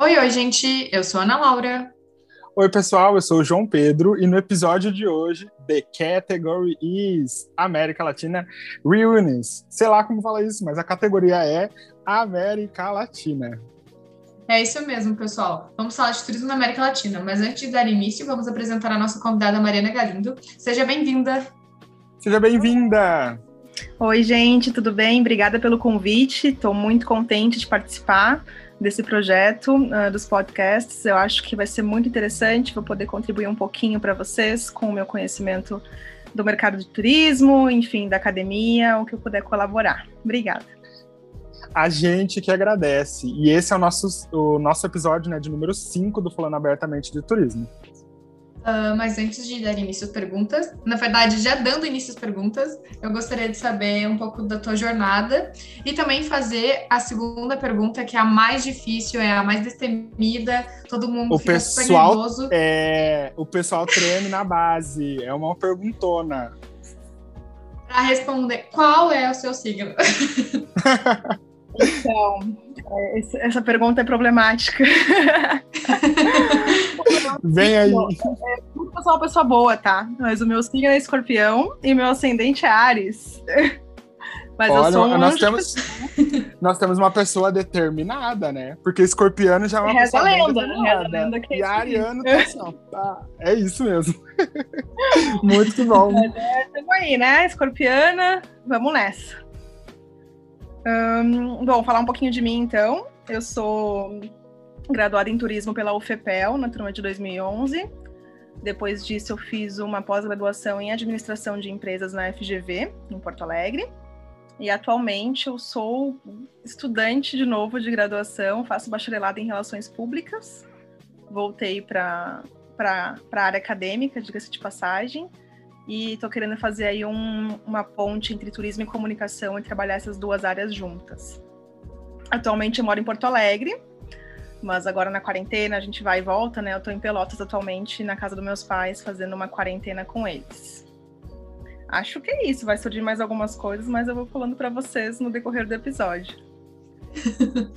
Oi, oi, gente. Eu sou a Ana Laura. Oi, pessoal, eu sou o João Pedro e no episódio de hoje, The Category is América Latina Reunions. Sei lá como fala isso, mas a categoria é América Latina. É isso mesmo, pessoal. Vamos falar de turismo na América Latina, mas antes de dar início, vamos apresentar a nossa convidada Mariana Galindo. Seja bem-vinda. Seja bem-vinda. Oi, gente, tudo bem? Obrigada pelo convite. Estou muito contente de participar desse projeto uh, dos podcasts. Eu acho que vai ser muito interessante, vou poder contribuir um pouquinho para vocês com o meu conhecimento do mercado de turismo, enfim, da academia, o que eu puder colaborar. Obrigada. A gente que agradece. E esse é o nosso, o nosso episódio né, de número 5 do Falando Abertamente de Turismo. Uh, mas antes de dar início às perguntas, na verdade, já dando início às perguntas, eu gostaria de saber um pouco da tua jornada e também fazer a segunda pergunta, que é a mais difícil, é a mais destemida, todo mundo o fica pessoal, super nervoso. É, o pessoal treme na base, é uma perguntona. Para responder, qual é o seu signo? Então, é, essa pergunta é problemática. Vem aí. É, eu sou uma pessoa boa, tá? Mas o meu signo é escorpião e meu ascendente é Ares. Mas Olha, eu sou um nós temos, nós temos uma pessoa determinada, né? Porque escorpiano já é uma Reza pessoa lenda, determinada. reza lenda que é E ariano tá assim, ó, tá, é isso mesmo. Muito bom. Tamo aí, né? Escorpiana, vamos nessa. Hum, bom, falar um pouquinho de mim então. Eu sou graduada em turismo pela UFPEL, na turma de 2011. Depois disso, eu fiz uma pós-graduação em administração de empresas na FGV, em Porto Alegre. E atualmente eu sou estudante de novo de graduação, faço bacharelado em relações públicas. Voltei para a área acadêmica, diga-se de passagem, e estou querendo fazer aí um, uma ponte entre turismo e comunicação e trabalhar essas duas áreas juntas. Atualmente eu moro em Porto Alegre, mas agora na quarentena a gente vai e volta, né? Eu estou em Pelotas atualmente, na casa dos meus pais, fazendo uma quarentena com eles. Acho que é isso, vai surgir mais algumas coisas, mas eu vou falando para vocês no decorrer do episódio.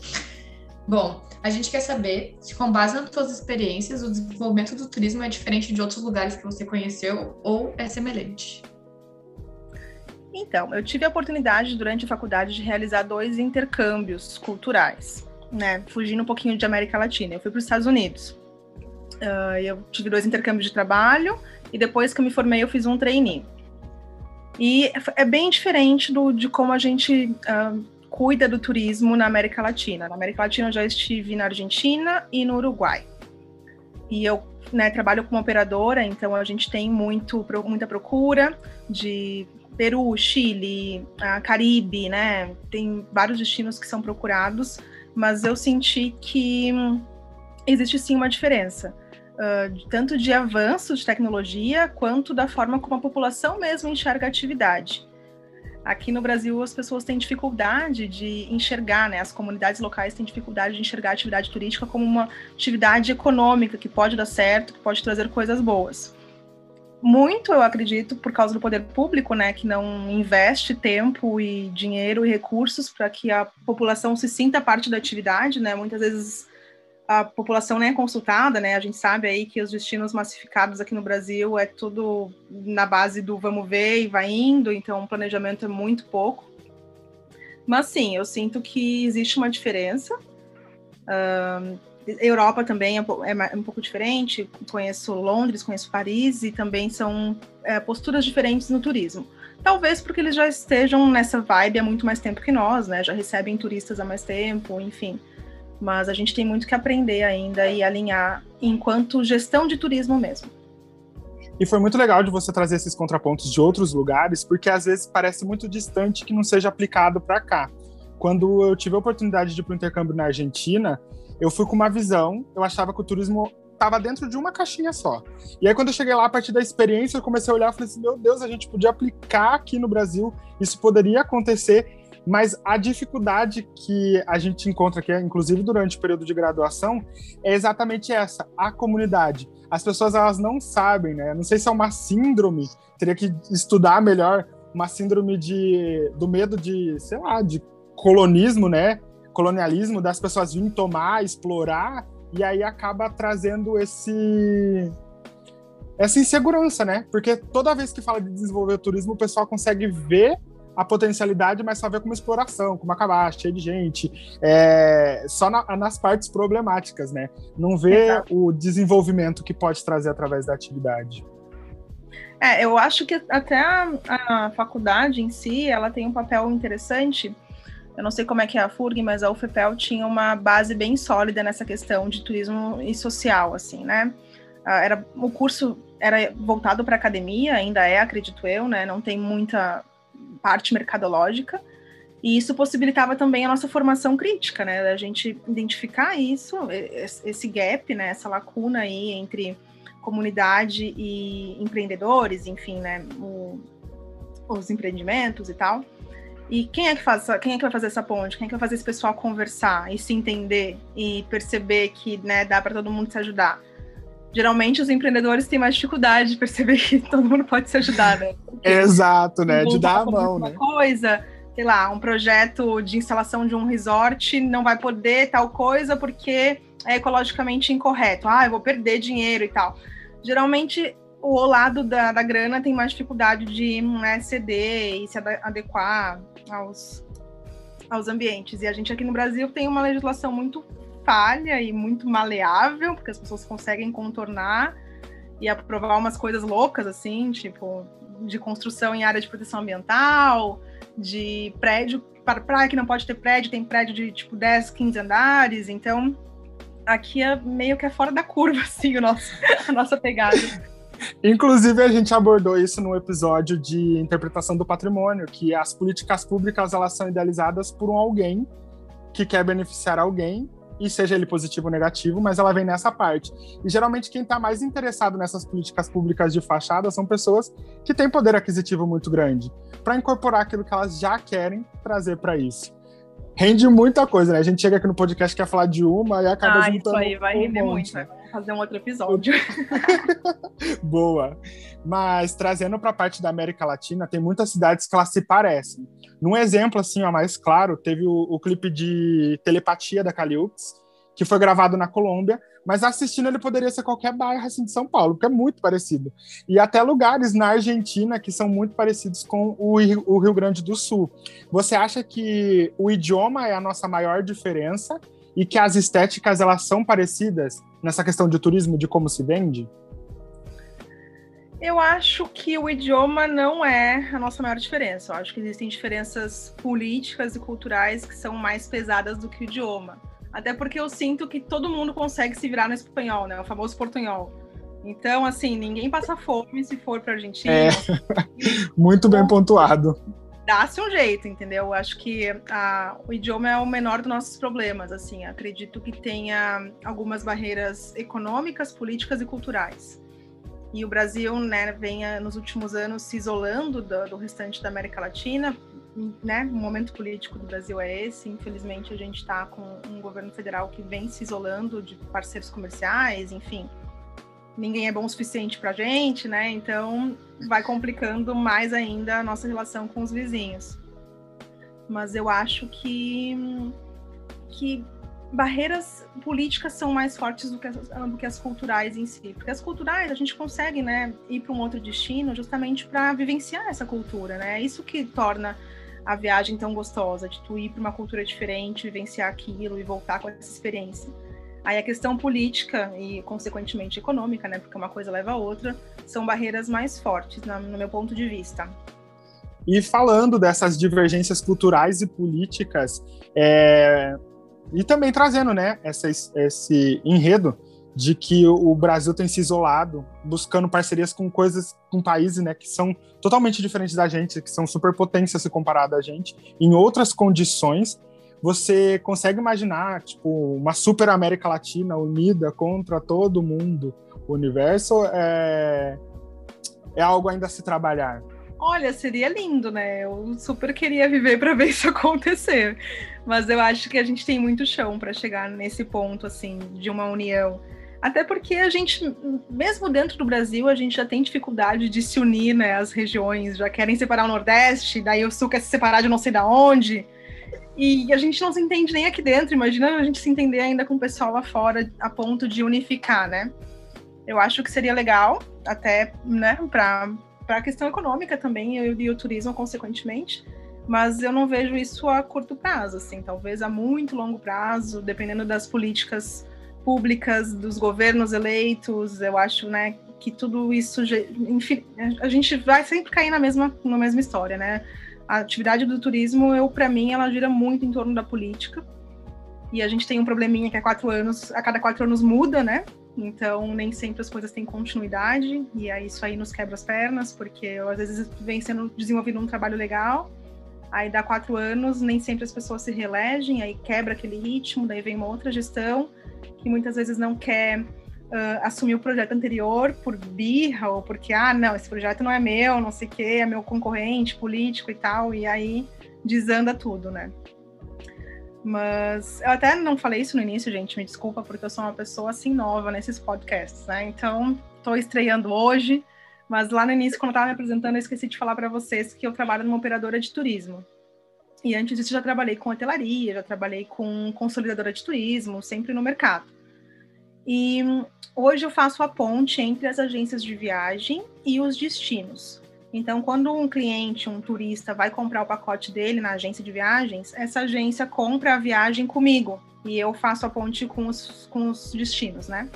Bom, a gente quer saber se, com base nas suas experiências, o desenvolvimento do turismo é diferente de outros lugares que você conheceu ou é semelhante. Então, eu tive a oportunidade durante a faculdade de realizar dois intercâmbios culturais, né? Fugindo um pouquinho de América Latina. Eu fui para os Estados Unidos. Uh, eu tive dois intercâmbios de trabalho e depois que eu me formei, eu fiz um trainee. E é bem diferente do, de como a gente uh, cuida do turismo na América Latina. Na América Latina eu já estive na Argentina e no Uruguai. E eu né, trabalho como operadora, então a gente tem muito, muita procura de Peru, Chile, Caribe, né? Tem vários destinos que são procurados, mas eu senti que existe sim uma diferença. Uh, tanto de avanço de tecnologia quanto da forma como a população mesmo enxerga a atividade. Aqui no Brasil, as pessoas têm dificuldade de enxergar, né? As comunidades locais têm dificuldade de enxergar a atividade turística como uma atividade econômica que pode dar certo, que pode trazer coisas boas. Muito, eu acredito, por causa do poder público, né, que não investe tempo e dinheiro e recursos para que a população se sinta parte da atividade, né? Muitas vezes a população nem é consultada, né? A gente sabe aí que os destinos massificados aqui no Brasil é tudo na base do vamos ver e vai indo, então o planejamento é muito pouco. Mas sim, eu sinto que existe uma diferença. Uh, Europa também é, é, um pouco diferente. Conheço Londres, conheço Paris e também são é, posturas diferentes no turismo. Talvez porque eles já estejam nessa vibe há muito mais tempo que nós, né? Já recebem turistas há mais tempo, enfim mas a gente tem muito que aprender ainda e alinhar enquanto gestão de turismo mesmo. E foi muito legal de você trazer esses contrapontos de outros lugares, porque às vezes parece muito distante que não seja aplicado para cá. Quando eu tive a oportunidade de ir para o intercâmbio na Argentina, eu fui com uma visão, eu achava que o turismo estava dentro de uma caixinha só. E aí, quando eu cheguei lá, a partir da experiência, eu comecei a olhar e falei assim: meu Deus, a gente podia aplicar aqui no Brasil, isso poderia acontecer. Mas a dificuldade que a gente encontra aqui, inclusive durante o período de graduação, é exatamente essa: a comunidade. As pessoas elas não sabem, né? Não sei se é uma síndrome, teria que estudar melhor uma síndrome de, do medo de, sei lá, de colonismo, né? Colonialismo, das pessoas virem tomar, explorar, e aí acaba trazendo esse essa insegurança, né? Porque toda vez que fala de desenvolver o turismo, o pessoal consegue ver a potencialidade, mas só vê como exploração, como acabar cheio de gente, é, só na, nas partes problemáticas, né? Não vê Exato. o desenvolvimento que pode trazer através da atividade. É, eu acho que até a, a, faculdade em si, ela tem um papel interessante. Eu não sei como é que é a FURG, mas a UFPEL tinha uma base bem sólida nessa questão de turismo e social, assim, né? Ah, era o curso era voltado para academia, ainda é, acredito eu, né? Não tem muita parte mercadológica. E isso possibilitava também a nossa formação crítica, né? A gente identificar isso, esse gap, né? Essa lacuna aí entre comunidade e empreendedores, enfim, né? O, os empreendimentos e tal. E quem é que faz, quem é que vai fazer essa ponte? Quem é que vai fazer esse pessoal conversar e se entender e perceber que, né, dá para todo mundo se ajudar? geralmente os empreendedores têm mais dificuldade de perceber que todo mundo pode se ajudar, né? Exato, né? De dar a mão, né? coisa, sei lá, um projeto de instalação de um resort não vai poder tal coisa porque é ecologicamente incorreto. Ah, eu vou perder dinheiro e tal. Geralmente o lado da, da grana tem mais dificuldade de né, ceder e se adequar aos, aos ambientes. E a gente aqui no Brasil tem uma legislação muito falha e muito maleável, porque as pessoas conseguem contornar e aprovar umas coisas loucas, assim, tipo, de construção em área de proteção ambiental, de prédio, para praia que não pode ter prédio, tem prédio de tipo 10, 15 andares, então aqui é meio que é fora da curva, assim, o nosso, a nossa pegada. Inclusive, a gente abordou isso no episódio de interpretação do patrimônio, que as políticas públicas elas são idealizadas por um alguém que quer beneficiar alguém e seja ele positivo ou negativo, mas ela vem nessa parte. E geralmente quem está mais interessado nessas políticas públicas de fachada são pessoas que têm poder aquisitivo muito grande, para incorporar aquilo que elas já querem trazer para isso. Rende muita coisa, né? A gente chega aqui no podcast quer falar de uma e acaba ah, juntando. Isso aí vai render um muito, né? Fazer um outro episódio. Boa. Mas trazendo para a parte da América Latina, tem muitas cidades que elas se parecem. Num exemplo assim, ó, mais claro, teve o, o clipe de Telepatia da Caliux, que foi gravado na Colômbia, mas assistindo ele poderia ser qualquer bairro assim de São Paulo, porque é muito parecido. E até lugares na Argentina que são muito parecidos com o, o Rio Grande do Sul. Você acha que o idioma é a nossa maior diferença e que as estéticas elas são parecidas nessa questão de turismo, de como se vende? Eu acho que o idioma não é a nossa maior diferença. Eu acho que existem diferenças políticas e culturais que são mais pesadas do que o idioma. Até porque eu sinto que todo mundo consegue se virar no espanhol, né? O famoso portunhol. Então, assim, ninguém passa fome se for para Argentina. É. Muito bem pontuado. Dá-se um jeito, entendeu? Eu acho que a, o idioma é o menor dos nossos problemas, assim. Acredito que tenha algumas barreiras econômicas, políticas e culturais e o Brasil né, venha nos últimos anos se isolando do, do, restante da América Latina, né? O momento político do Brasil é esse. Infelizmente, a gente está com um governo federal que vem se isolando de parceiros comerciais, enfim. Ninguém é bom o suficiente para a gente, né? Então, vai complicando mais ainda a nossa relação com os vizinhos. Mas eu acho que que barreiras políticas são mais fortes do que, as, do que as culturais em si. Porque as culturais a gente consegue né, ir para um outro destino justamente para vivenciar essa cultura. Né? É isso que torna a viagem tão gostosa, de tu ir para uma cultura diferente, vivenciar aquilo e voltar com essa experiência. Aí a questão política e, consequentemente, econômica, né, porque uma coisa leva a outra, são barreiras mais fortes, no meu ponto de vista. E falando dessas divergências culturais e políticas, é, e também trazendo, né, essa, esse enredo de que o Brasil tem se isolado, buscando parcerias com coisas, com países, né, que são totalmente diferentes da gente, que são superpotências se comparado a gente, em outras condições. Você consegue imaginar, tipo, uma super América Latina unida contra todo mundo, o universo é, é algo ainda a se trabalhar. Olha, seria lindo, né? Eu super queria viver para ver isso acontecer. Mas eu acho que a gente tem muito chão para chegar nesse ponto, assim, de uma união. Até porque a gente, mesmo dentro do Brasil, a gente já tem dificuldade de se unir, né? As regiões já querem separar o Nordeste, daí o Sul quer se separar de não sei da onde. E a gente não se entende nem aqui dentro. Imagina a gente se entender ainda com o pessoal lá fora a ponto de unificar, né? Eu acho que seria legal, até, né, para a questão econômica também e, e o turismo, consequentemente mas eu não vejo isso a curto prazo, assim, talvez a muito longo prazo, dependendo das políticas públicas, dos governos eleitos, eu acho, né, que tudo isso, enfim, a gente vai sempre cair na mesma, na mesma história, né? A atividade do turismo, eu para mim, ela gira muito em torno da política. E a gente tem um probleminha que a quatro anos, a cada quatro anos muda, né? Então nem sempre as coisas têm continuidade e aí isso aí nos quebra as pernas, porque às vezes vem sendo desenvolvido um trabalho legal aí dá quatro anos, nem sempre as pessoas se reelegem, aí quebra aquele ritmo, daí vem uma outra gestão que muitas vezes não quer uh, assumir o projeto anterior por birra ou porque, ah, não, esse projeto não é meu, não sei o quê, é meu concorrente político e tal, e aí desanda tudo, né? Mas eu até não falei isso no início, gente, me desculpa, porque eu sou uma pessoa assim nova nesses podcasts, né? Então, estou estreando hoje, mas lá no início, quando eu estava me apresentando, eu esqueci de falar para vocês que eu trabalho numa operadora de turismo. E antes disso, já trabalhei com hotelaria, já trabalhei com consolidadora de turismo, sempre no mercado. E hoje eu faço a ponte entre as agências de viagem e os destinos. Então, quando um cliente, um turista, vai comprar o pacote dele na agência de viagens, essa agência compra a viagem comigo e eu faço a ponte com os, com os destinos, né?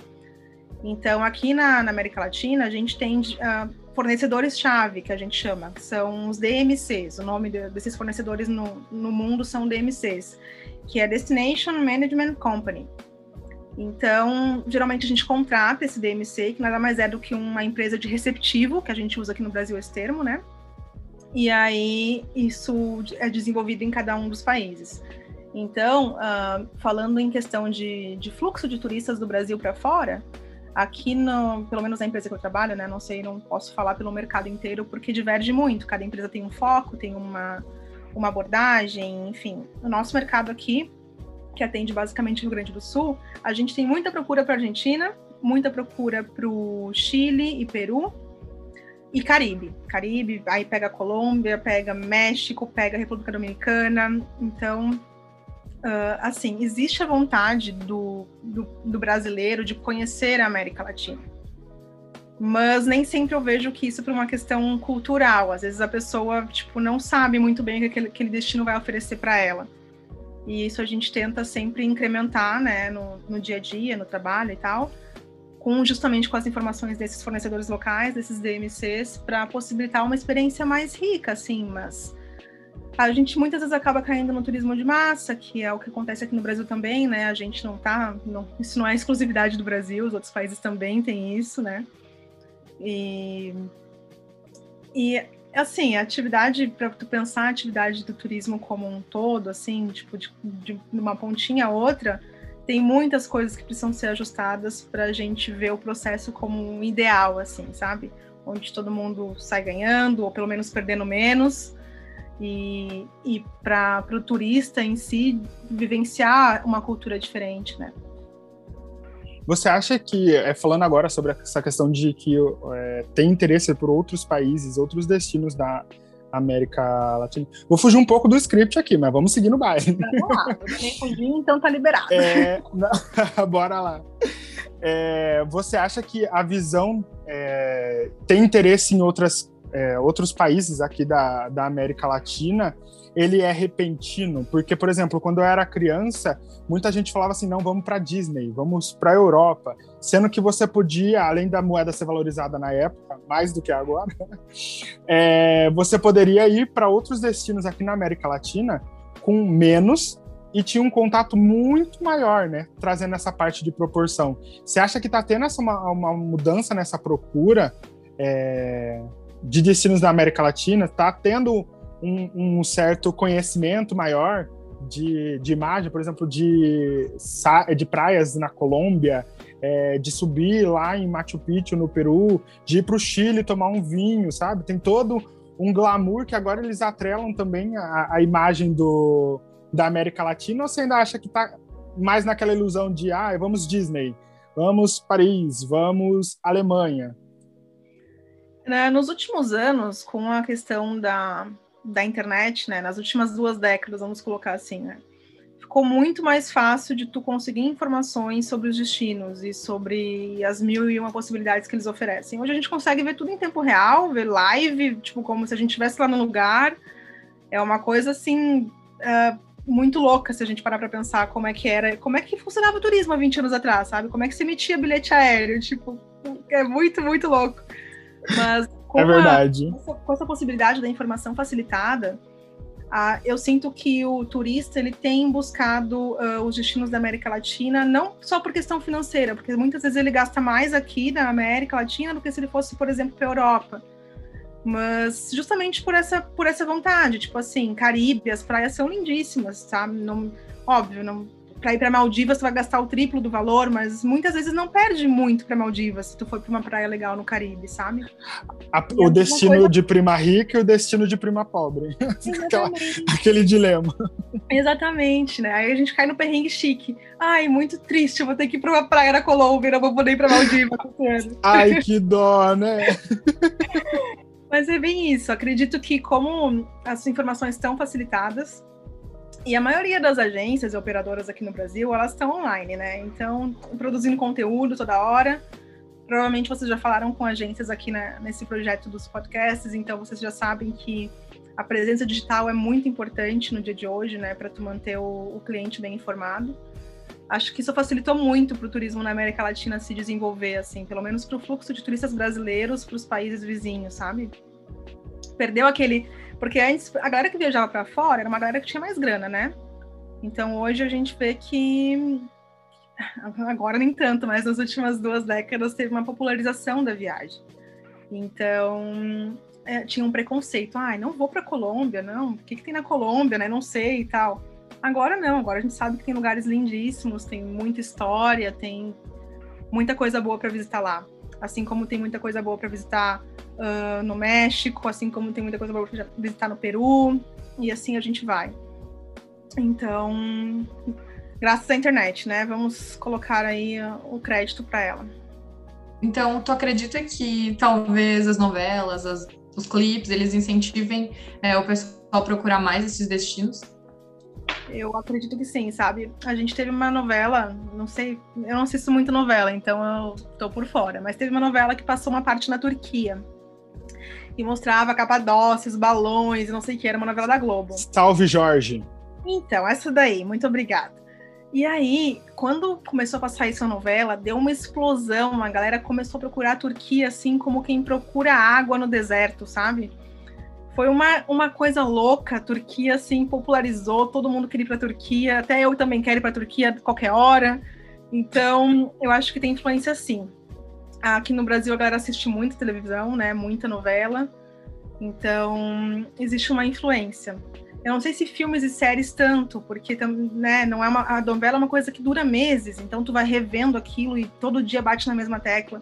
Então, aqui na, na América Latina, a gente tem uh, fornecedores-chave, que a gente chama, que são os DMCs. O nome de, desses fornecedores no, no mundo são DMCs, que é Destination Management Company. Então, geralmente a gente contrata esse DMC, que nada mais é do que uma empresa de receptivo, que a gente usa aqui no Brasil esse termo, né? E aí isso é desenvolvido em cada um dos países. Então, uh, falando em questão de, de fluxo de turistas do Brasil para fora, Aqui, no, pelo menos na empresa que eu trabalho, né? Não sei, não posso falar pelo mercado inteiro, porque diverge muito. Cada empresa tem um foco, tem uma, uma abordagem, enfim. O nosso mercado aqui, que atende basicamente o Rio Grande do Sul, a gente tem muita procura para a Argentina, muita procura para o Chile e Peru, e Caribe. Caribe, aí pega Colômbia, pega México, pega República Dominicana. Então, uh, assim, existe a vontade do, do, do, brasileiro de conhecer a América Latina. Mas nem sempre eu vejo que isso é por uma questão cultural. Às vezes a pessoa, tipo, não sabe muito bem o que aquele, aquele destino vai oferecer para ela. E isso a gente tenta sempre incrementar, né, no, no dia a dia, no trabalho e tal, com justamente com as informações desses fornecedores locais, desses DMCs, para possibilitar uma experiência mais rica, assim, mas a gente muitas vezes acaba caindo no turismo de massa, que é o que acontece aqui no Brasil também, né? A gente não tá. Não, isso não é exclusividade do Brasil, os outros países também têm isso, né? E, e assim, a atividade, para tu pensar a atividade do turismo como um todo, assim, tipo, de, de uma pontinha a outra, tem muitas coisas que precisam ser ajustadas para a gente ver o processo como um ideal, assim, sabe? Onde todo mundo sai ganhando, ou pelo menos perdendo menos, e, e para o turista em si vivenciar uma cultura diferente, né? Você acha que, é, falando agora sobre essa questão de que é, tem interesse por outros países, outros destinos da América Latina? Vou fugir um pouco do script aqui, mas vamos seguir no baile. Vamos lá, eu nem fugir, então tá liberado. É, bora lá. É, você acha que a visão é, tem interesse em outras é, outros países aqui da, da América Latina, ele é repentino, porque, por exemplo, quando eu era criança, muita gente falava assim, não, vamos para Disney, vamos para a Europa, sendo que você podia, além da moeda ser valorizada na época, mais do que agora, é, você poderia ir para outros destinos aqui na América Latina com menos e tinha um contato muito maior, né? Trazendo essa parte de proporção. Você acha que está tendo essa, uma, uma, mudança nessa procura? É, de destinos da América Latina está tendo um, um, certo conhecimento maior de, de imagem, por exemplo, de, de praias na Colômbia, é, de subir lá em Machu Picchu, no Peru, de ir para o Chile tomar um vinho, sabe? Tem todo um glamour que agora eles atrelam também a, a imagem do, da América Latina, ou você ainda acha que está mais naquela ilusão de, ah, vamos Disney? vamos Paris, vamos Alemanha. Né, nos últimos anos, com a questão da, da internet, né, nas últimas duas décadas, vamos colocar assim, né, ficou muito mais fácil de tu conseguir informações sobre os destinos e sobre as mil e uma possibilidades que eles oferecem. Hoje a gente consegue ver tudo em tempo real, ver live, tipo, como se a gente estivesse lá no lugar. É uma coisa, assim, uh, muito louca se a gente parar para pensar como é que era, como é que funcionava o turismo há 20 anos atrás, sabe? Como é que se emitia bilhete aéreo, tipo, é muito, muito louco. Mas com, é verdade. A, com, essa, possibilidade da informação facilitada, Uh, eu sinto que o turista ele tem buscado uh, os destinos da América Latina não só por questão financeira, porque muitas vezes ele gasta mais aqui na América Latina do que se ele fosse, por exemplo, para a Europa. Mas justamente por essa por essa vontade, tipo assim, Caribe, as praias são lindíssimas, sabe? Não, óbvio, não para ir para Maldivas, tu vai gastar o triplo do valor, mas muitas vezes não perde muito para Maldivas se tu for para uma praia legal no Caribe, sabe? A, o destino coisa... de prima rica e o destino de prima pobre. Aquela, aquele dilema. Exatamente, né? Aí a gente cai no perrengue chique. Ai, muito triste, eu vou ter que ir para uma praia na Colômbia, não vou poder ir para Maldivas. Ai, que dó, né? Mas é bem isso. Acredito que como as informações estão facilitadas, e a maioria das agências e operadoras aqui no Brasil, elas estão online, né? Então, produzindo conteúdo toda hora. Provavelmente vocês já falaram com agências aqui na, nesse projeto dos podcasts, então vocês já sabem que a presença digital é muito importante no dia de hoje, né? Para tu manter o, o cliente bem informado. Acho que isso facilitou muito para o turismo na América Latina se desenvolver, assim, pelo menos para o fluxo de turistas brasileiros para os países vizinhos, sabe? Perdeu aquele porque antes, a galera que viajava para fora era uma galera que tinha mais grana, né? Então hoje a gente vê que agora nem tanto, mas nas últimas duas décadas teve uma popularização da viagem. Então é, tinha um preconceito, ai, ah, não vou para Colômbia, não. O que, que tem na Colômbia, né? Não sei e tal. Agora não, agora a gente sabe que tem lugares lindíssimos, tem muita história, tem muita coisa boa para visitar lá. Assim como tem muita coisa boa para visitar uh, no México, assim como tem muita coisa para visitar no Peru, e assim a gente vai. Então, graças à internet, né? Vamos colocar aí o crédito para ela. Então, tu acredita que talvez as novelas, as, os clipes, eles incentivem é, o pessoal a procurar mais esses destinos? Eu acredito que sim, sabe? A gente teve uma novela, não sei, eu não assisto muito novela, então eu tô por fora, mas teve uma novela que passou uma parte na Turquia e mostrava Capadócia, os balões, não sei o que, era uma novela da Globo. Salve, Jorge! Então, essa daí, muito obrigada. E aí, quando começou a passar essa novela, deu uma explosão, a galera começou a procurar a Turquia assim como quem procura água no deserto, sabe? Foi uma, uma coisa louca, a Turquia assim popularizou, todo mundo queria ir para a Turquia, até eu também quero ir para a Turquia a qualquer hora. Então, eu acho que tem influência sim. Aqui no Brasil a galera assiste muita televisão, né? Muita novela. Então, existe uma influência. Eu não sei se filmes e séries tanto, porque né, não é uma, a novela é uma coisa que dura meses, então tu vai revendo aquilo e todo dia bate na mesma tecla.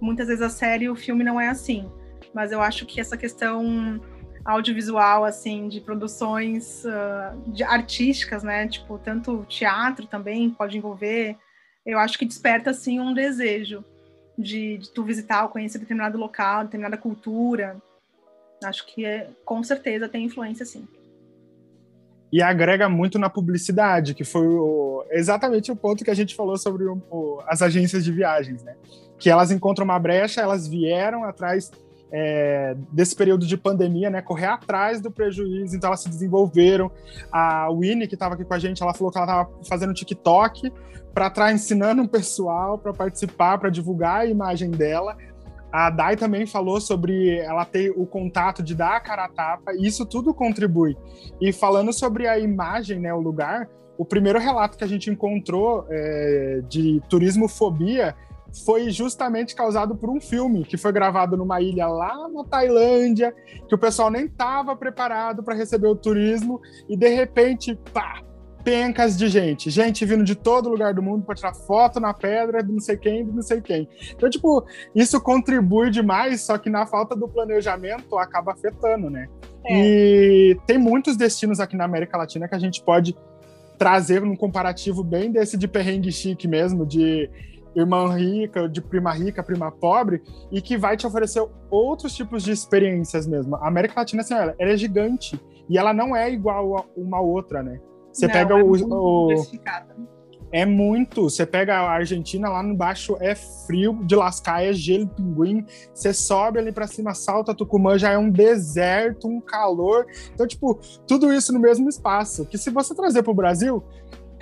Muitas vezes a série e o filme não é assim. Mas eu acho que essa questão audiovisual, assim, de produções uh, de artísticas, né? Tipo, tanto teatro também pode envolver. Eu acho que desperta, assim, um desejo de, de tu visitar ou conhecer determinado local, determinada cultura. Acho que é, com certeza tem influência, sim. E agrega muito na publicidade, que foi o, exatamente o ponto que a gente falou sobre o, o, as agências de viagens, né? Que elas encontram uma brecha, elas vieram atrás é, desse período de pandemia, né, correr atrás do prejuízo, então elas se desenvolveram. A Winnie, que estava aqui com a gente, ela falou que ela estava fazendo TikTok para estar ensinando o pessoal para participar, para divulgar a imagem dela. A Dai também falou sobre ela ter o contato de dar a cara a tapa, e isso tudo contribui. E falando sobre a imagem, né, o lugar, o primeiro relato que a gente encontrou é, de turismofobia foi justamente causado por um filme que foi gravado numa ilha lá na Tailândia, que o pessoal nem estava preparado para receber o turismo e de repente, pá, pencas de gente, gente vindo de todo lugar do mundo para tirar foto na pedra de não sei quem, de não sei quem. Então, tipo, isso contribui demais, só que na falta do planejamento acaba afetando, né? É. E tem muitos destinos aqui na América Latina que a gente pode trazer um comparativo bem desse de perrengue chique mesmo, de irmã rica, de prima rica, prima pobre, e que vai te oferecer outros tipos de experiências mesmo. A América Latina, assim, ela, ela é gigante e ela não é igual a uma outra, né? Você não, pega é o, o é muito. Você pega a Argentina lá embaixo, é frio de lascar, é gelo, pinguim. Você sobe ali para cima, salta Tucumã, já é um deserto, um calor. Então, tipo, tudo isso no mesmo espaço. Que se você trazer para o Brasil,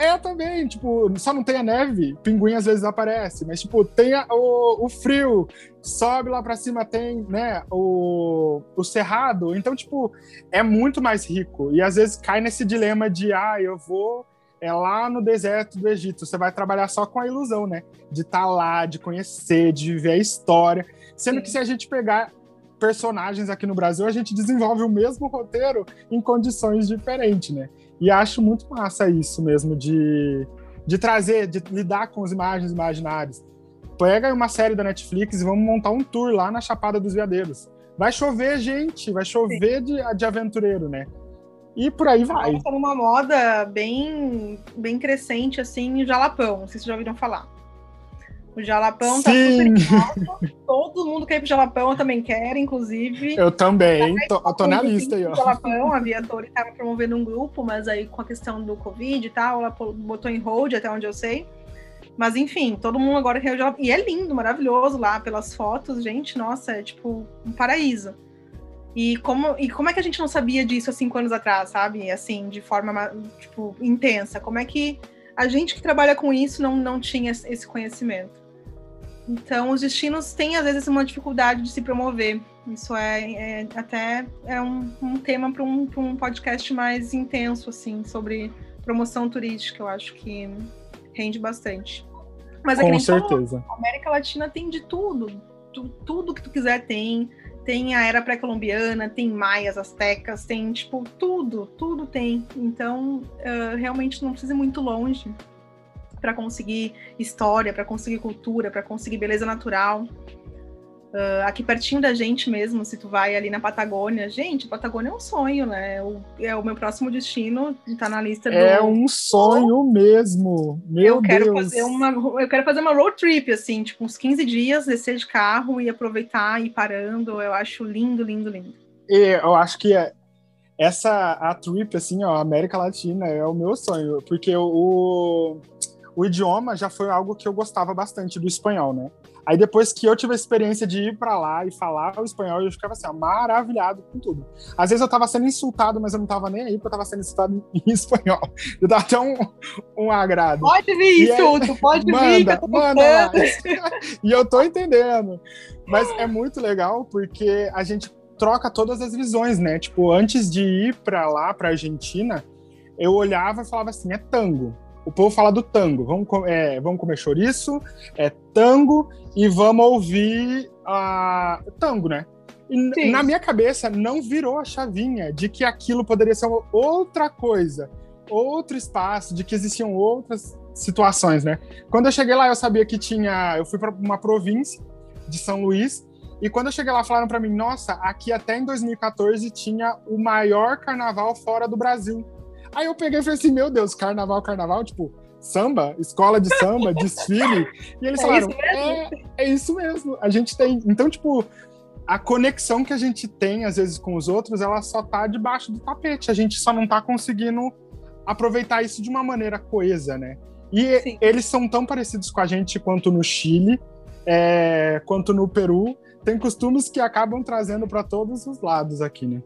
é também, tipo, só não tem a neve, pinguim às vezes aparece, mas, tipo, tem a, o, o frio, sobe lá para cima, tem, né, o, o cerrado, então, tipo, é muito mais rico, e às vezes cai nesse dilema de, ah, eu vou é lá no deserto do Egito. Você vai trabalhar só com a ilusão, né? De estar tá lá, de conhecer, de viver a história. Sendo Sim. que se a gente pegar personagens aqui no Brasil, a gente desenvolve o mesmo roteiro em condições diferentes, né? E acho muito massa isso mesmo, de, de trazer, de lidar com as imagens imaginárias. Pega uma série da Netflix e vamos montar um tour lá na Chapada dos Veadeiros. Vai chover gente, vai chover de, de aventureiro, né? E por aí vai. Está numa moda bem, bem crescente, assim, jalapão. Não sei se vocês já ouviram falar. O jalapão tá Sim. super alto. Todo mundo quer ir pro jalapão, eu também quero, inclusive. Eu também, tô, tô na lista aí, ó. Jalapão, a Viator estava promovendo um grupo, mas aí com a questão do Covid e tal, ela botou em hold, até onde eu sei. Mas enfim, todo mundo agora quer o jalapão. E é lindo, maravilhoso lá, pelas fotos, gente, nossa, é tipo um paraíso. E como, e como é que a gente não sabia disso há cinco anos atrás, sabe? Assim, de forma, tipo, intensa. Como é que a gente que trabalha com isso não, não tinha esse conhecimento? Então, os destinos têm, às vezes, uma dificuldade de se promover. Isso é, é até é um, um tema para um, um podcast mais intenso, assim, sobre promoção turística. Eu acho que rende bastante. Mas é Com certeza. Falou, a América Latina tem de tudo. Tu, tudo que tu quiser tem tem a era pré-colombiana, tem maias, astecas, tem, tipo, tudo, tudo tem. Então, uh, realmente não precisa ir muito longe para conseguir história, para conseguir cultura, para conseguir beleza natural. Uh, aqui pertinho da gente mesmo, se tu vai ali na Patagônia, gente, Patagônia é um sonho, né? O, é o meu próximo destino, tá na lista do. É um sonho mesmo. Meu eu quero Deus. fazer uma, eu quero fazer uma road trip, assim, tipo uns 15 dias, descer de carro e aproveitar e ir parando. Eu acho lindo, lindo, lindo. E eu acho que é, essa a trip, assim, ó, América Latina é o meu sonho, porque o, o idioma já foi algo que eu gostava bastante do espanhol, né? Aí depois que eu tive a experiência de ir para lá e falar o espanhol, eu ficava assim, ó, maravilhado com tudo. Às vezes eu tava sendo insultado, mas eu não tava nem aí, porque eu tava sendo insultado em espanhol. Eu dava até um, um agrado. Pode vir e insulto, pode manda, vir. Manda lá. e eu tô entendendo. Mas é muito legal porque a gente troca todas as visões, né? Tipo, antes de ir para lá, pra Argentina, eu olhava e falava assim, é tango o povo fala do tango. Vamos, é, vamos comer chouriço, é tango e vamos ouvir a tango, né? E Sim. na minha cabeça não virou a chavinha de que aquilo poderia ser outra coisa, outro espaço, de que existiam outras situações, né? Quando eu cheguei lá, eu sabia que tinha. Eu fui para uma província de São Luís. E quando eu cheguei lá, falaram para mim: nossa, aqui até em 2014 tinha o maior carnaval fora do Brasil. Aí eu peguei e falei assim, meu Deus, carnaval, carnaval, tipo, samba, escola de samba, desfile. E eles é falaram, isso é, é isso mesmo. A gente tem. Então, tipo, a conexão que a gente tem, às vezes, com os outros, ela só tá debaixo do tapete. A gente só não tá conseguindo aproveitar isso de uma maneira coesa, né? E Sim. eles são tão parecidos com a gente quanto no Chile, é, quanto no Peru. Tem costumes que acabam trazendo para todos os lados aqui, né?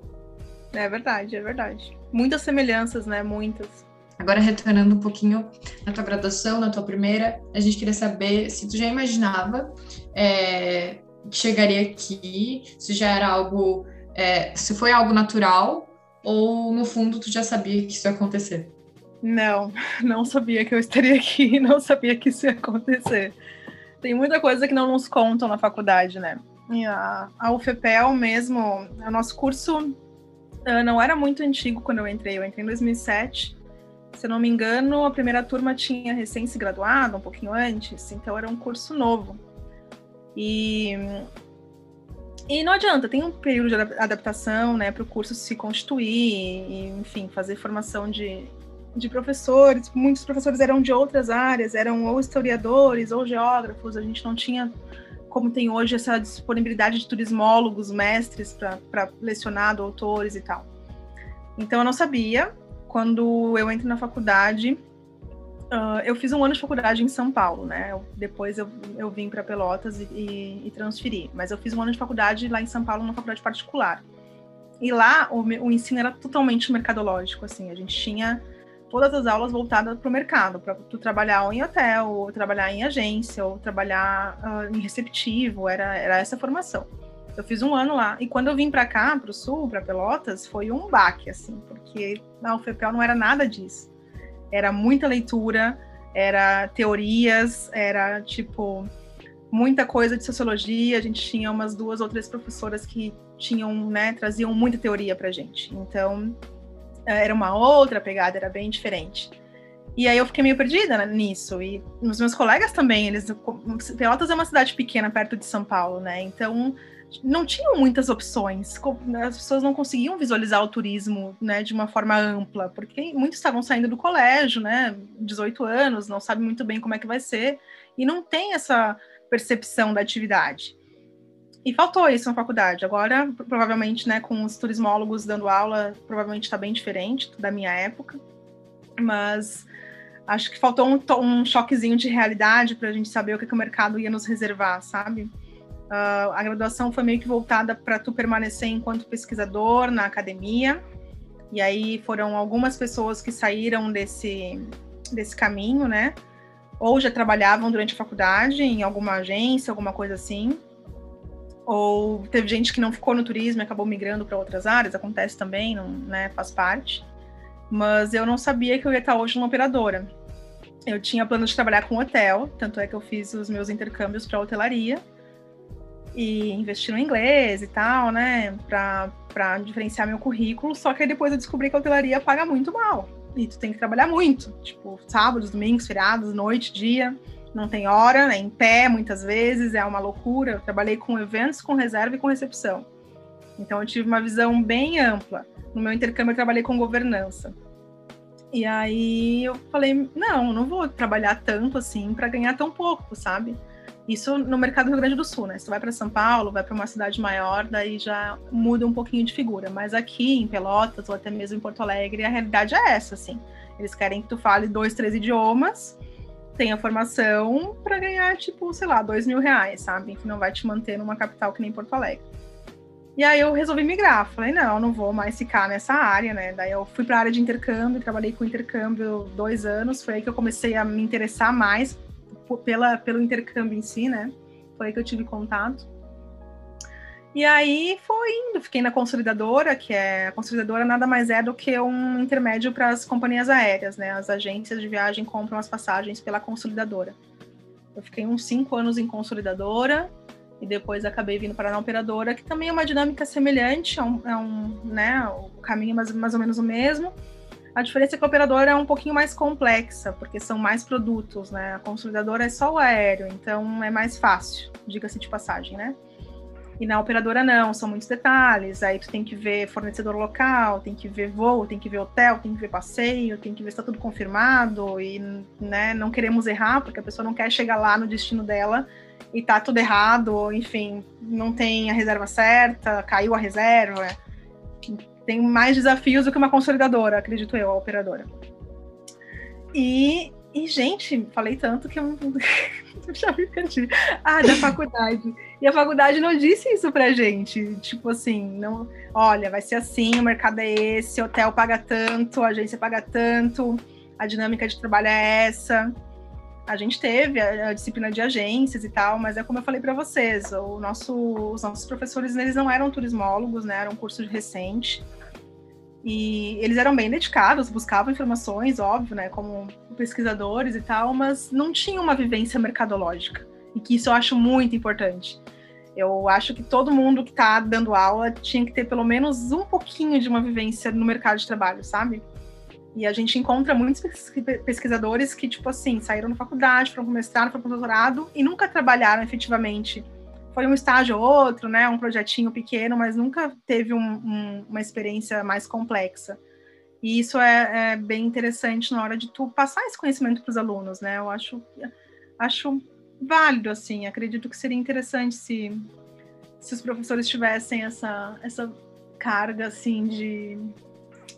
É verdade, é verdade. Muitas semelhanças, né? Muitas. Agora, retornando um pouquinho na tua graduação, na tua primeira, a gente queria saber se tu já imaginava é, que chegaria aqui, se já era algo, é, se foi algo natural ou no fundo tu já sabia que isso ia acontecer? Não, não sabia que eu estaria aqui, não sabia que isso ia acontecer. Tem muita coisa que não nos contam na faculdade, né? A, a UFPEL mesmo, o nosso curso não era muito antigo quando eu entrei, eu entrei em 2007. Se eu não me engano, a primeira turma tinha recém se graduado, um pouquinho antes, então era um curso novo. E, e não adianta, tem um período de adaptação, né, para o curso se constituir, e, enfim, fazer formação de, de professores, muitos professores eram de outras áreas, eram ou historiadores ou geógrafos, a gente não tinha, como tem hoje, essa disponibilidade de turismólogos, mestres para lecionar, doutores e tal. Então eu não sabia. Quando eu entro na faculdade, uh, eu fiz um ano de faculdade em São Paulo, né? Eu, depois eu, eu vim para Pelotas e, e, e, transferi. Mas eu fiz um ano de faculdade lá em São Paulo, numa faculdade particular. E lá o, o ensino era totalmente mercadológico, assim. A gente tinha todas as aulas voltadas para o mercado, para tu trabalhar ou em hotel, ou trabalhar em agência, ou trabalhar uh, em receptivo, era, era essa formação. Eu fiz um ano lá, e quando eu vim para cá, para o sul, para Pelotas, foi um baque, assim, porque na UFPEL não era nada disso. Era muita leitura, era teorias, era, tipo, muita coisa de sociologia, a gente tinha umas duas ou três professoras que tinham, né, traziam muita teoria pra gente. Então, era uma outra pegada, era bem diferente. E aí eu fiquei meio perdida nisso. E os meus colegas também, eles. Pelotas é uma cidade pequena perto de São Paulo, né? Então não tinham muitas opções. As pessoas não conseguiam visualizar o turismo, né, de uma forma ampla, porque muitos estavam saindo do colégio, né, 18 anos, não sabem muito bem como é que vai ser e não tem essa percepção da atividade. E faltou isso na faculdade. Agora, provavelmente, né, com os turismólogos dando aula, provavelmente está bem diferente da minha época. Mas acho que faltou um, um choquezinho de realidade para a gente saber o que, que, o mercado ia nos reservar, sabe? Uh, a graduação foi meio que voltada para tu permanecer enquanto pesquisador na academia. E aí foram algumas pessoas que saíram desse, desse caminho, né? Ou já trabalhavam durante a faculdade em alguma agência, alguma coisa assim ou teve gente que não ficou no turismo e acabou migrando para outras áreas, acontece também, não, né, faz parte. Mas eu não sabia que eu ia estar hoje numa operadora. Eu tinha plano de trabalhar com hotel, tanto é que eu fiz os meus intercâmbios para hotelaria e investi no inglês e tal, né, para diferenciar meu currículo. Só que aí depois eu descobri que a hotelaria paga muito mal e tu tem que trabalhar muito, tipo sábados, domingos, feriados, noite, dia não tem hora, né, em pé muitas vezes, é uma loucura. Eu trabalhei com eventos, com reserva e com recepção. Então eu tive uma visão bem ampla. No meu intercâmbio eu trabalhei com governança. E aí eu falei, não, não vou trabalhar tanto assim para ganhar tão pouco, sabe? Isso no mercado do Rio Grande do Sul, né? Tu vai para São Paulo, vai para uma cidade maior, daí já muda um pouquinho de figura. Mas aqui em Pelotas ou até mesmo em Porto Alegre, a realidade é essa, assim. Eles querem que tu fale dois, três idiomas tem a formação para ganhar, tipo, sei lá, dois mil reais, sabe? Que não vai te manter numa capital que nem Porto Alegre. E aí eu resolvi migrar. Falei, não, não vou mais ficar nessa área, né? Daí eu fui para a área de intercâmbio, trabalhei com intercâmbio dois anos. Foi aí que eu comecei a me interessar mais pela, pelo intercâmbio em si, né? Foi aí que eu tive contato. E aí foi indo, fiquei na consolidadora, que é a consolidadora nada mais é do que um intermédio para as companhias aéreas, né? As agências de viagem compram as passagens pela consolidadora. Eu fiquei uns cinco anos em consolidadora e depois acabei vindo para a operadora, que também é uma dinâmica semelhante, é um, é um né, o caminho é mais, mais ou menos o mesmo. A diferença é que a operadora é um pouquinho mais complexa, porque são mais produtos, né? A consolidadora é só o aéreo, então é mais fácil, diga-se de passagem, né? E na operadora não, são muitos detalhes. Aí tu tem que ver fornecedor local, tem que ver voo, tem que ver hotel, tem que ver passeio, tem que ver se está tudo confirmado e né, não queremos errar, porque a pessoa não quer chegar lá no destino dela e tá tudo errado, enfim, não tem a reserva certa, caiu a reserva. Tem mais desafios do que uma consolidadora, acredito eu, a operadora. E e, gente, falei tanto que eu, já me perdi. Ah, da faculdade. E a faculdade não disse isso pra gente. Tipo assim, não, olha, vai ser assim, o mercado é esse, hotel paga tanto, a agência paga tanto, a dinâmica de trabalho é essa. A gente teve a, a disciplina de agências e tal, mas é como eu falei para vocês, o nosso, os nossos professores eles não eram turismólogos, né? Era um curso recente. E eles eram bem dedicados, buscavam informações, óbvio, né, como pesquisadores e tal, mas não tinham uma vivência mercadológica. E que isso eu acho muito importante. Eu acho que todo mundo que está dando aula tinha que ter pelo menos um pouquinho de uma vivência no mercado de trabalho, sabe? E a gente encontra muitos pesquisadores que, tipo assim, saíram da faculdade, foram para mestrado, foram para doutorado e nunca trabalharam efetivamente foi um estágio ou outro, né, um projetinho pequeno, mas nunca teve um, um, uma experiência mais complexa. E isso é, é bem interessante na hora de tu passar esse conhecimento para os alunos, né? Eu acho, acho válido, assim. Acredito que seria interessante se, se os professores tivessem essa, essa carga, assim, de,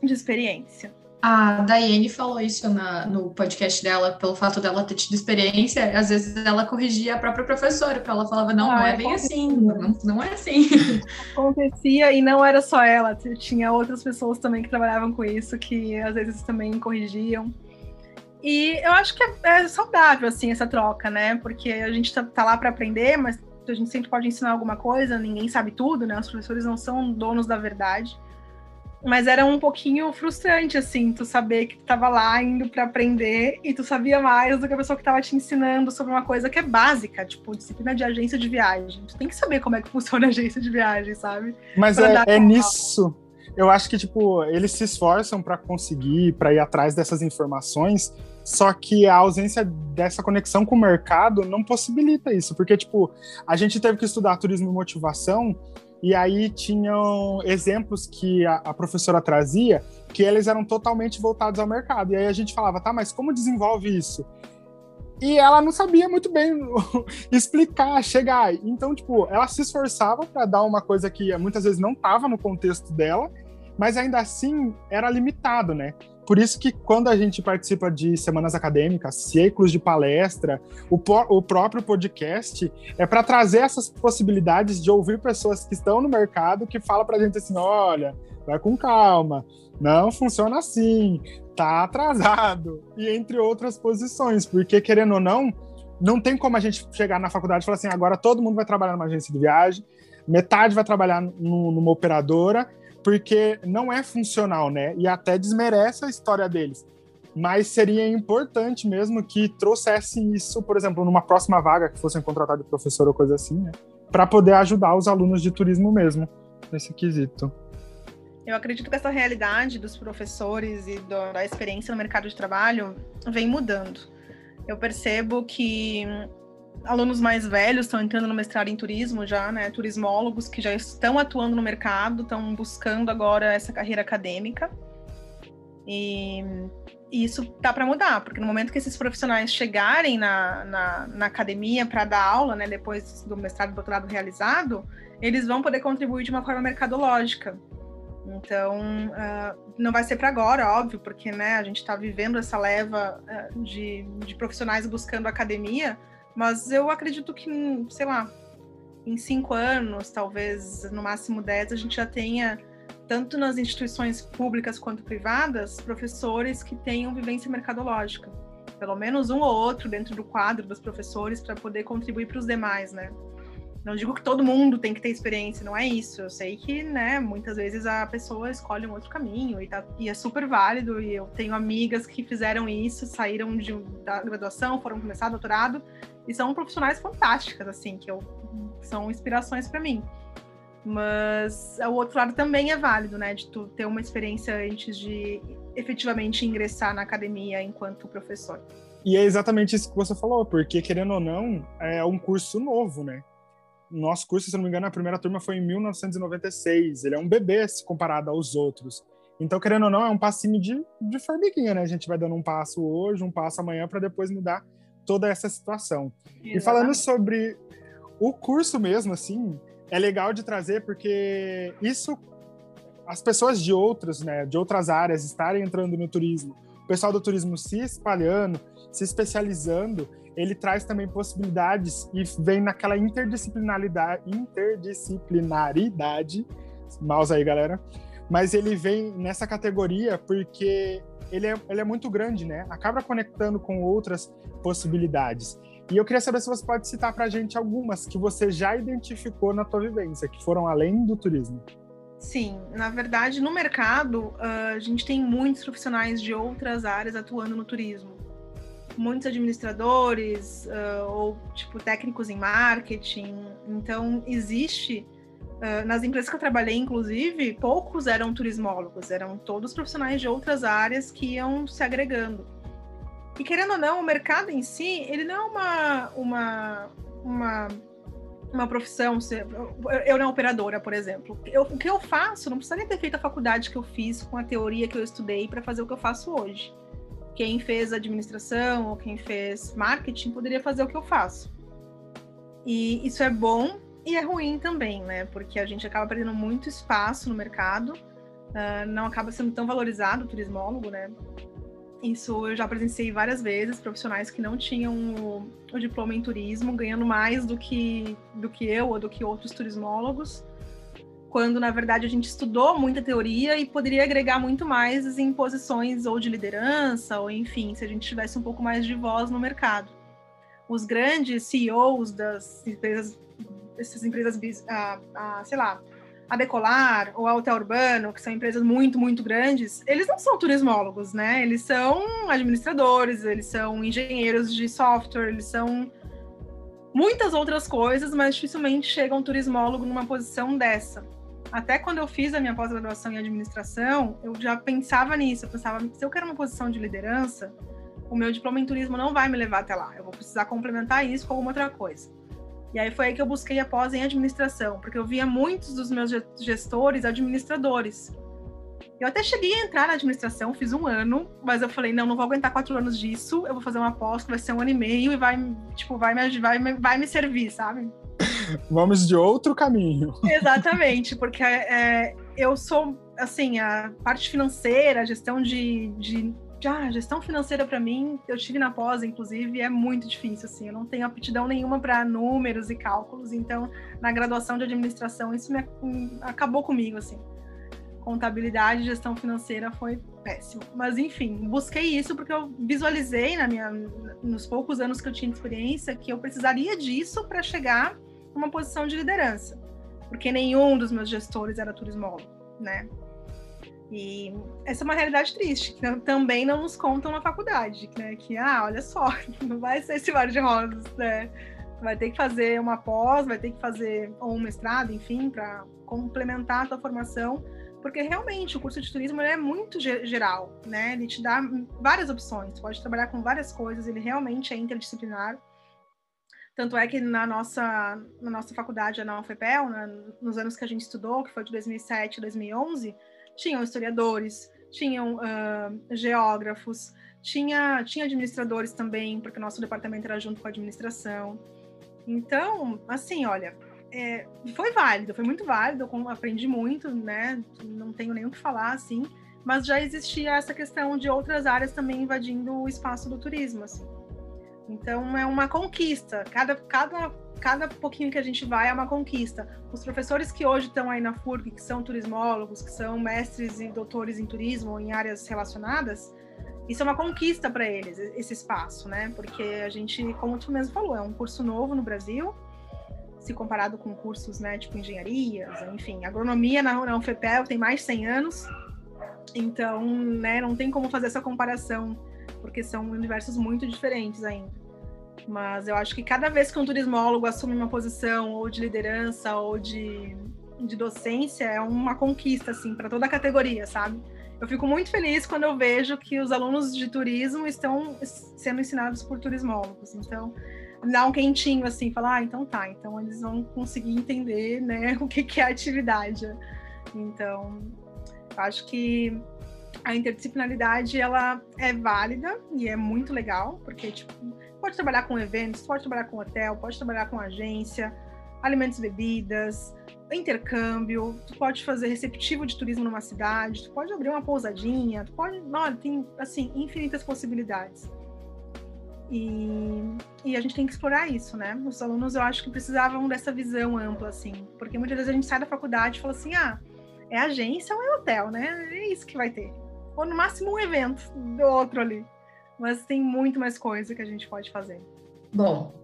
de experiência. A Daiane falou isso na, no podcast dela, pelo fato dela ter tido experiência, às vezes ela corrigia a própria professora, porque ela falava, não, ah, não é, é bem assim, não, não é assim. Acontecia, e não era só ela, tinha outras pessoas também que trabalhavam com isso, que às vezes também corrigiam. E eu acho que é, é saudável, assim, essa troca, né? Porque a gente tá, tá lá para aprender, mas a gente sempre pode ensinar alguma coisa, ninguém sabe tudo, né? Os professores não são donos da verdade. Mas era um pouquinho frustrante, assim, tu saber que tu tava lá indo para aprender e tu sabia mais do que a pessoa que tava te ensinando sobre uma coisa que é básica, tipo, disciplina de agência de viagem. Tu tem que saber como é que funciona a agência de viagem, sabe? Mas é, é nisso. Eu acho que, tipo, eles se esforçam para conseguir, para ir atrás dessas informações, só que a ausência dessa conexão com o mercado não possibilita isso, porque, tipo, a gente teve que estudar turismo e motivação e aí tinham exemplos que a, a, professora trazia que eles eram totalmente voltados ao mercado. E aí a gente falava, tá, mas como desenvolve isso? E ela não sabia muito bem explicar, chegar. Então, tipo, ela se esforçava para dar uma coisa que muitas vezes não estava no contexto dela, mas ainda assim era limitado, né? Por isso que quando a gente participa de semanas acadêmicas, ciclos de palestra, o, o próprio podcast é para trazer essas possibilidades de ouvir pessoas que estão no mercado que falam para a gente assim, olha, vai com calma, não funciona assim, tá atrasado, e entre outras posições, porque querendo ou não, não tem como a gente chegar na faculdade e falar assim, agora todo mundo vai trabalhar numa agência de viagem, metade vai trabalhar numa operadora porque não é funcional, né? E até desmerece a história deles. Mas seria importante mesmo que trouxessem isso, por exemplo, numa próxima vaga que fossem contratar de professor ou coisa assim, né? Para poder ajudar os alunos de turismo mesmo nesse quesito. Eu acredito que essa realidade dos professores e da experiência no mercado de trabalho vem mudando. Eu percebo que alunos mais velhos estão entrando no mestrado em turismo já, né? Turismólogos que já estão atuando no mercado, estão buscando agora essa carreira acadêmica. E, e isso tá para mudar, porque no momento que esses profissionais chegarem na, na, na academia para dar aula, né, depois do mestrado e doutorado realizado, eles vão poder contribuir de uma forma mercadológica. Então, uh, não vai ser para agora, óbvio, porque né, a gente está vivendo essa leva uh, de, de profissionais buscando academia, mas eu acredito que, sei lá, em cinco anos, talvez no máximo dez, a gente já tenha, tanto nas instituições públicas quanto privadas, professores que tenham vivência mercadológica. Pelo menos um ou outro dentro do quadro dos professores para poder contribuir para os demais, né? Não digo que todo mundo tem que ter experiência, não é isso. Eu sei que, né, muitas vezes a pessoa escolhe um outro caminho e, tá, e é super válido. E eu tenho amigas que fizeram isso, saíram de, da graduação, foram começar doutorado e são profissionais fantásticas, assim, que eu, são inspirações para mim. Mas o outro lado também é válido, né? De tu ter uma experiência antes de efetivamente ingressar na academia enquanto professor. E é exatamente isso que você falou, porque querendo ou não, é um curso novo, né? Nosso curso, se não me engano, a primeira turma foi em 1996. Ele é um bebê se comparado aos outros. Então, querendo ou não, é um passinho de, de formiguinha, né? A gente vai dando um passo hoje, um passo amanhã, para depois mudar toda essa situação. Exatamente. E falando sobre o curso mesmo, assim, é legal de trazer porque isso as pessoas de outras, né, de outras áreas estarem entrando no turismo, o pessoal do turismo se espalhando, se especializando, ele traz também possibilidades e vem naquela interdisciplinaridade, interdisciplinaridade, aí, galera, mas ele vem nessa categoria porque ele é, ele é muito grande, né? Acaba conectando com outras possibilidades. E eu queria saber se você pode citar para gente algumas que você já identificou na tua vivência, que foram além do turismo. Sim, na verdade, no mercado, uh, a gente tem muitos profissionais de outras áreas atuando no turismo. Muitos administradores uh, ou, tipo, técnicos em marketing. Então, existe Uh, nas empresas que eu trabalhei, inclusive, poucos eram turismólogos, eram todos profissionais de outras áreas que iam se agregando. E querendo ou não, o mercado em si, ele não é uma, uma, uma uma profissão, eu não operadora, por exemplo. Eu, o que eu faço, não precisaria ter feito a faculdade que eu fiz com a teoria que eu estudei para fazer o que eu faço hoje. Quem fez administração ou quem fez marketing poderia fazer o que eu faço. E isso é bom e é ruim também, né? Porque a gente acaba perdendo muito espaço no mercado, uh, não acaba sendo tão valorizado o turismólogo, né? Isso eu já presenciei várias vezes, profissionais que não tinham o, o, diploma em turismo, ganhando mais do que, do que eu ou do que outros turismólogos, quando na verdade a gente estudou muita teoria e poderia agregar muito mais em posições ou de liderança, ou enfim, se a gente tivesse um pouco mais de voz no mercado. Os grandes CEOs das empresas, essas empresas, ah, ah, sei lá, a Decolar ou a Hotel Urbano, que são empresas muito, muito grandes, eles não são turismólogos, né? Eles são administradores, eles são engenheiros de software, eles são muitas outras coisas, mas dificilmente chega um turismólogo numa posição dessa. Até quando eu fiz a minha pós-graduação em administração, eu já pensava nisso. Eu pensava, se eu quero uma posição de liderança, o meu diploma em turismo não vai me levar até lá. Eu vou precisar complementar isso com alguma outra coisa. E aí foi aí que eu busquei a pós em administração, porque eu via muitos dos meus gestores administradores. Eu até cheguei a entrar na administração, fiz um ano, mas eu falei, não, não vou aguentar quatro anos disso, eu vou fazer uma pós que vai ser um ano e meio e vai, tipo, vai me, vai, vai me servir, sabe? Vamos de outro caminho. Exatamente, porque é, eu sou, assim, a parte financeira, a gestão de, de ah, gestão financeira para mim, eu tive na pós, inclusive, é muito difícil, assim, eu não tenho aptidão nenhuma para números e cálculos, então, na graduação de administração, isso me, acabou comigo, assim. Contabilidade e gestão financeira foi péssimo. Mas, enfim, busquei isso porque eu visualizei na minha, nos poucos anos que eu tinha de experiência que eu precisaria disso para chegar numa posição de liderança, porque nenhum dos meus gestores era turismólogo, né? E essa é uma realidade triste, que também não nos contam na faculdade, né? Que, ah, olha só, não vai ser esse mar de rosas, né? Vai ter que fazer uma pós, vai ter que fazer ou um mestrado, enfim, para complementar a tua formação, porque realmente o curso de turismo é muito geral, né? Ele te dá várias opções, pode trabalhar com várias coisas, ele realmente é interdisciplinar. Tanto é que na nossa, na nossa faculdade, na UFPEL, né, nos anos que a gente estudou, que foi de 2007 a 2011, tinham historiadores, tinham uh, geógrafos, tinha, tinha administradores também, porque o nosso departamento era junto com a administração. Então, assim, olha, é, foi válido, foi muito válido, aprendi muito, né? Não tenho nem o que falar, assim, mas já existia essa questão de outras áreas também invadindo o espaço do turismo, assim. Então é uma conquista. Cada, cada cada pouquinho que a gente vai é uma conquista. Os professores que hoje estão aí na FURG, que são turismólogos, que são mestres e doutores em turismo ou em áreas relacionadas, isso é uma conquista para eles, esse espaço, né? Porque a gente, como tu mesmo falou, é um curso novo no Brasil, se comparado com cursos, né, tipo engenharias, enfim, agronomia na, na UFPEL tem mais de 100 anos, então, né, não tem como fazer essa comparação, porque são universos muito diferentes ainda. Mas eu acho que cada vez que um turismólogo assume uma posição ou de liderança ou de, de docência, é uma conquista, assim, para toda a categoria, sabe? Eu fico muito feliz quando eu vejo que os alunos de turismo estão sendo ensinados por turismólogos. Então, dá um quentinho, assim, falar, ah, então tá, então eles vão conseguir entender, né, o que, que é atividade. Então, acho que a interdisciplinaridade, ela é válida e é muito legal, porque, tipo, pode trabalhar com eventos, pode trabalhar com hotel, pode trabalhar com agência, alimentos e bebidas, intercâmbio, tu pode fazer receptivo de turismo numa cidade, tu pode abrir uma pousadinha, tu pode, olha, tem assim infinitas possibilidades. E, e a gente tem que explorar isso, né? Os alunos eu acho que precisavam dessa visão ampla, assim, porque muitas vezes a gente sai da faculdade e fala assim, ah, é agência ou é hotel, né? É isso que vai ter. Ou no máximo um evento do outro ali mas tem muito mais coisa que a gente pode fazer. Bom,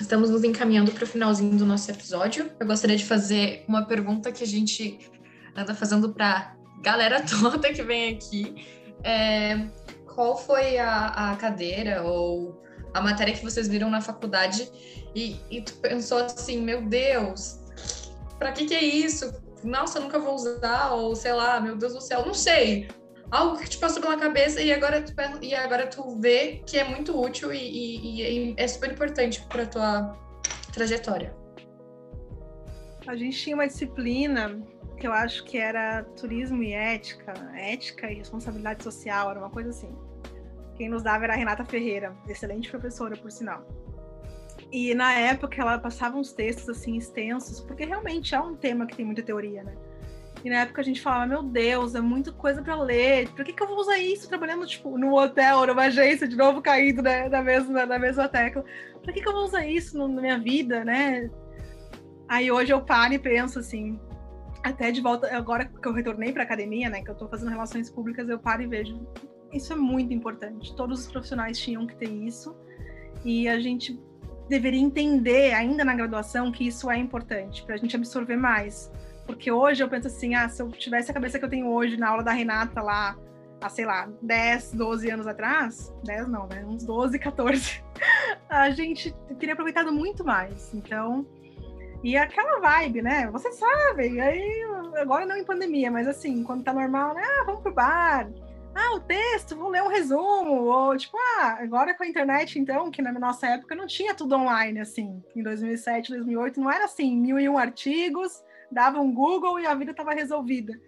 estamos nos encaminhando para o finalzinho do nosso episódio. Eu gostaria de fazer uma pergunta que a gente anda fazendo para galera toda que vem aqui. É, qual foi a, a, cadeira ou a matéria que vocês viram na faculdade e, e tu pensou assim, meu Deus, para que que é isso? Nossa, nunca vou usar, ou sei lá, meu Deus do céu, não sei algo que te passou pela cabeça e agora tu, e agora tu vê que é muito útil e, e, e é super importante para tua trajetória. A gente tinha uma disciplina que eu acho que era turismo e ética, ética e responsabilidade social, era uma coisa assim. Quem nos dava era a Renata Ferreira, excelente professora, por sinal. E na época ela passava uns textos assim extensos, porque realmente é um tema que tem muita teoria, né? E na época a gente falava, meu Deus, é muita coisa para ler. Por que, que eu vou usar isso trabalhando, tipo, num hotel, numa agência, de novo caído né, na, mesma, na mesma tecla? Por que, que eu vou usar isso na minha vida, né? Aí hoje eu paro e penso assim, até de volta, agora que eu retornei para academia, né, que eu estou fazendo relações públicas, eu paro e vejo, isso é muito importante. Todos os profissionais tinham que ter isso. E a gente deveria entender ainda na graduação que isso é importante para a gente absorver mais porque hoje eu penso assim, ah, se eu tivesse a cabeça que eu tenho hoje na aula da Renata lá, há, sei lá, 10, 12 anos atrás, 10 não, né? Uns 12, 14, a gente teria aproveitado muito mais. Então, e aquela vibe, né? Vocês sabem, aí agora não em pandemia, mas assim, quando tá normal, né? Ah, vamos pro bar. Ah, o texto, vou ler um resumo. Ou tipo, ah, agora com a internet, então, que na nossa época não tinha tudo online, assim. Em 2007, 2008, não era assim, mil e um artigos, dava um Google e a vida estava resolvida.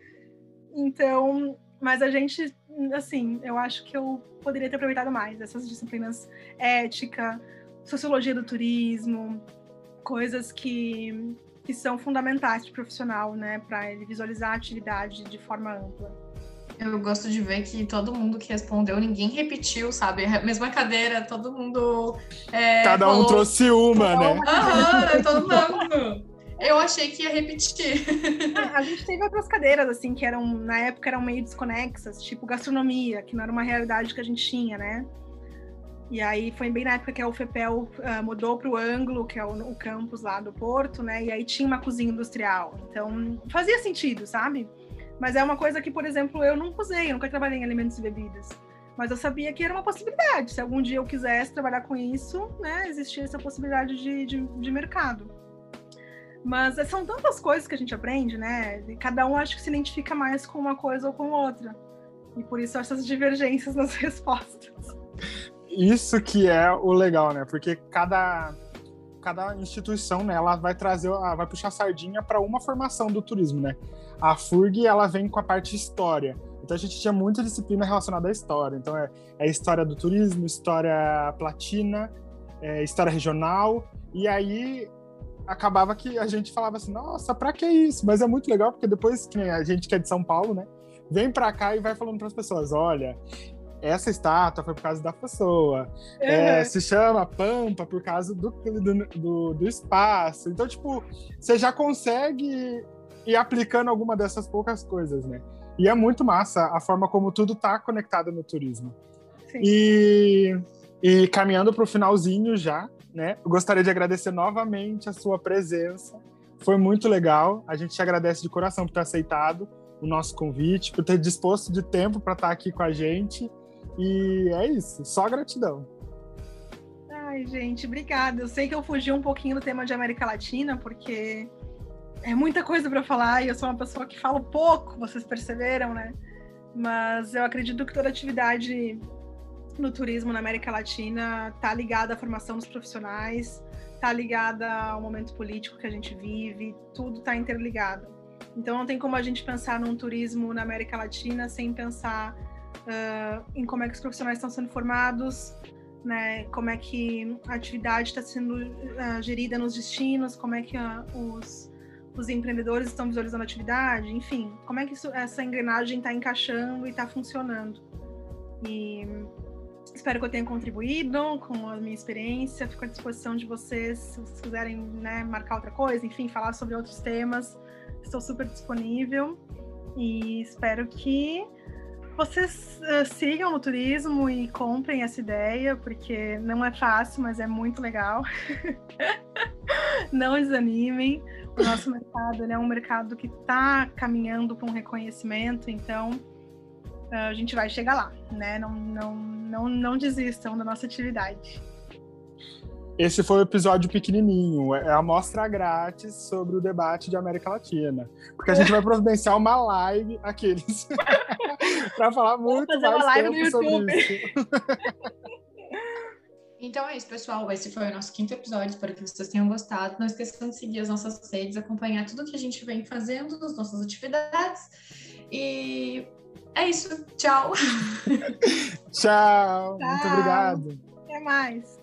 Então, mas a gente, assim, eu acho que eu poderia ter aproveitado mais essas disciplinas ética, sociologia do turismo, coisas que, que são fundamentais para o profissional, né, para ele visualizar a atividade de forma ampla. Eu gosto de ver que todo mundo que respondeu, ninguém repetiu, sabe? A mesma cadeira, todo mundo. É, Cada um falou... trouxe uma, né? Aham, todo mundo. Eu achei que ia repetir. Ah, a gente teve outras cadeiras, assim, que eram, na época, eram meio desconexas, tipo gastronomia, que não era uma realidade que a gente tinha, né? E aí foi bem na época que a UFPEL uh, mudou para o Ângulo, que é o, o, campus lá do Porto, né? E aí tinha uma cozinha industrial. Então fazia sentido, sabe? Mas é uma coisa que, por exemplo, eu nunca usei, eu nunca trabalhei em alimentos e bebidas. Mas eu sabia que era uma possibilidade. Se algum dia eu quisesse trabalhar com isso, né? Existia essa possibilidade de, de, de mercado. Mas são tantas coisas que a gente aprende, né? E cada um acho que se identifica mais com uma coisa ou com outra. E por isso essas divergências nas respostas. Isso que é o legal, né? Porque cada cada instituição, né, ela vai trazer, vai puxar sardinha para uma formação do turismo, né? A FURG, ela vem com a parte história. Então a gente tinha muita disciplina relacionada à história. Então é, é história do turismo, história platina, é, história regional. E aí acabava que a gente falava assim, nossa, pra que isso? Mas é muito legal, porque depois que a gente que é de São Paulo, né, vem pra cá e vai falando para as pessoas, olha, essa estátua foi por causa da pessoa, uhum. é, se chama Pampa por causa do, do, do, do espaço. Então, tipo, você já consegue ir aplicando alguma dessas poucas coisas, né? E é muito massa a forma como tudo tá conectado no turismo. Sim. E, e caminhando para o finalzinho já, né? Eu gostaria de agradecer novamente a sua presença. Foi muito legal. A gente te agradece de coração por ter aceitado o nosso convite, por ter disposto de tempo para estar aqui com a gente. E é isso, só gratidão. Ai, gente, obrigada. Eu sei que eu fugi um pouquinho do tema de América Latina, porque é muita coisa para falar e eu sou uma pessoa que fala pouco, vocês perceberam, né? Mas eu acredito que toda atividade no turismo na América Latina está ligada à formação dos profissionais, está ligada ao momento político que a gente vive, tudo está interligado. Então não tem como a gente pensar num turismo na América Latina sem pensar uh, em como é que os profissionais estão sendo formados, né? Como é que a atividade está sendo uh, gerida nos destinos, como é que uh, os os empreendedores estão visualizando a atividade, enfim, como é que isso, essa engrenagem está encaixando e está funcionando. E Espero que eu tenha contribuído com a minha experiência. Fico à disposição de vocês, se vocês quiserem né, marcar outra coisa, enfim, falar sobre outros temas. Estou super disponível e espero que vocês uh, sigam no turismo e comprem essa ideia, porque não é fácil, mas é muito legal. não desanimem. O nosso mercado é um mercado que está caminhando para um reconhecimento, então a gente vai chegar lá, né? Não, não, não, não desistam da nossa atividade. Esse foi o episódio pequenininho, é a amostra grátis sobre o debate de América Latina. Porque a gente vai providenciar uma live, aqueles, para falar muito mais tempo sobre isso. Então é isso, pessoal. Esse foi o nosso quinto episódio. Espero que vocês tenham gostado. Não esqueçam de seguir as nossas redes, acompanhar tudo que a gente vem fazendo, as nossas atividades. E é isso. Tchau. Tchau. Tchau. Muito obrigado. Até mais.